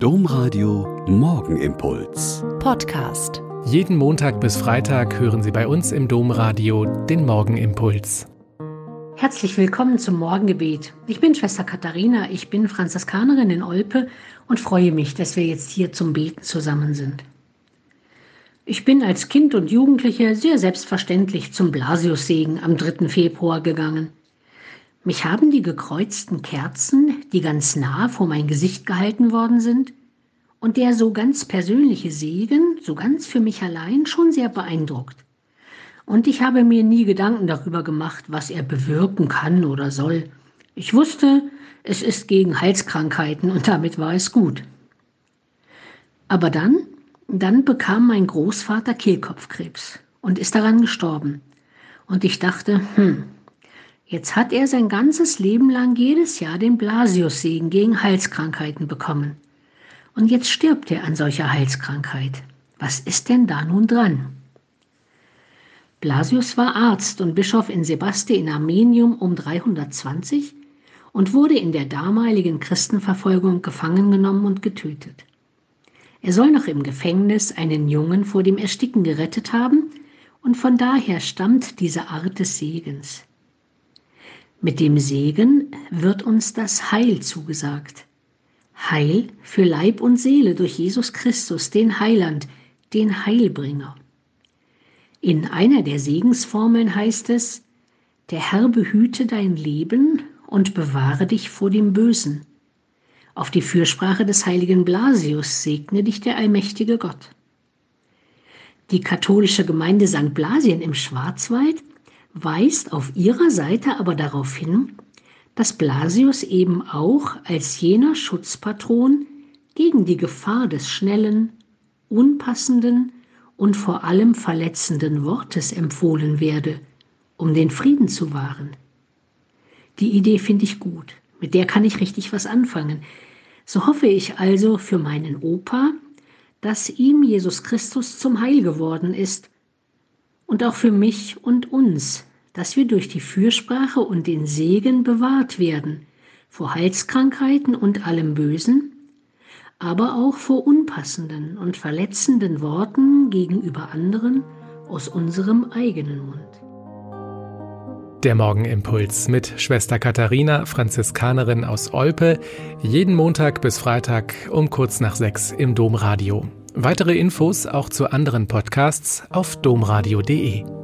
Domradio Morgenimpuls. Podcast. Jeden Montag bis Freitag hören Sie bei uns im Domradio den Morgenimpuls. Herzlich willkommen zum Morgengebet. Ich bin Schwester Katharina, ich bin Franziskanerin in Olpe und freue mich, dass wir jetzt hier zum Beten zusammen sind. Ich bin als Kind und Jugendliche sehr selbstverständlich zum Blasiussegen am 3. Februar gegangen. Mich haben die gekreuzten Kerzen, die ganz nah vor mein Gesicht gehalten worden sind, und der so ganz persönliche Segen, so ganz für mich allein, schon sehr beeindruckt. Und ich habe mir nie Gedanken darüber gemacht, was er bewirken kann oder soll. Ich wusste, es ist gegen Halskrankheiten und damit war es gut. Aber dann, dann bekam mein Großvater Kehlkopfkrebs und ist daran gestorben. Und ich dachte, hm, Jetzt hat er sein ganzes Leben lang jedes Jahr den Blasiussegen gegen Halskrankheiten bekommen. Und jetzt stirbt er an solcher Halskrankheit. Was ist denn da nun dran? Blasius war Arzt und Bischof in Sebaste in Armenium um 320 und wurde in der damaligen Christenverfolgung gefangen genommen und getötet. Er soll noch im Gefängnis einen Jungen vor dem Ersticken gerettet haben, und von daher stammt diese Art des Segens. Mit dem Segen wird uns das Heil zugesagt. Heil für Leib und Seele durch Jesus Christus, den Heiland, den Heilbringer. In einer der Segensformeln heißt es, der Herr behüte dein Leben und bewahre dich vor dem Bösen. Auf die Fürsprache des heiligen Blasius segne dich der allmächtige Gott. Die katholische Gemeinde St. Blasien im Schwarzwald weist auf ihrer Seite aber darauf hin, dass Blasius eben auch als jener Schutzpatron gegen die Gefahr des schnellen, unpassenden und vor allem verletzenden Wortes empfohlen werde, um den Frieden zu wahren. Die Idee finde ich gut, mit der kann ich richtig was anfangen. So hoffe ich also für meinen Opa, dass ihm Jesus Christus zum Heil geworden ist und auch für mich und uns, dass wir durch die Fürsprache und den Segen bewahrt werden vor Halskrankheiten und allem Bösen, aber auch vor unpassenden und verletzenden Worten gegenüber anderen aus unserem eigenen Mund. Der Morgenimpuls mit Schwester Katharina, Franziskanerin aus Olpe, jeden Montag bis Freitag um kurz nach sechs im Domradio. Weitere Infos auch zu anderen Podcasts auf domradio.de.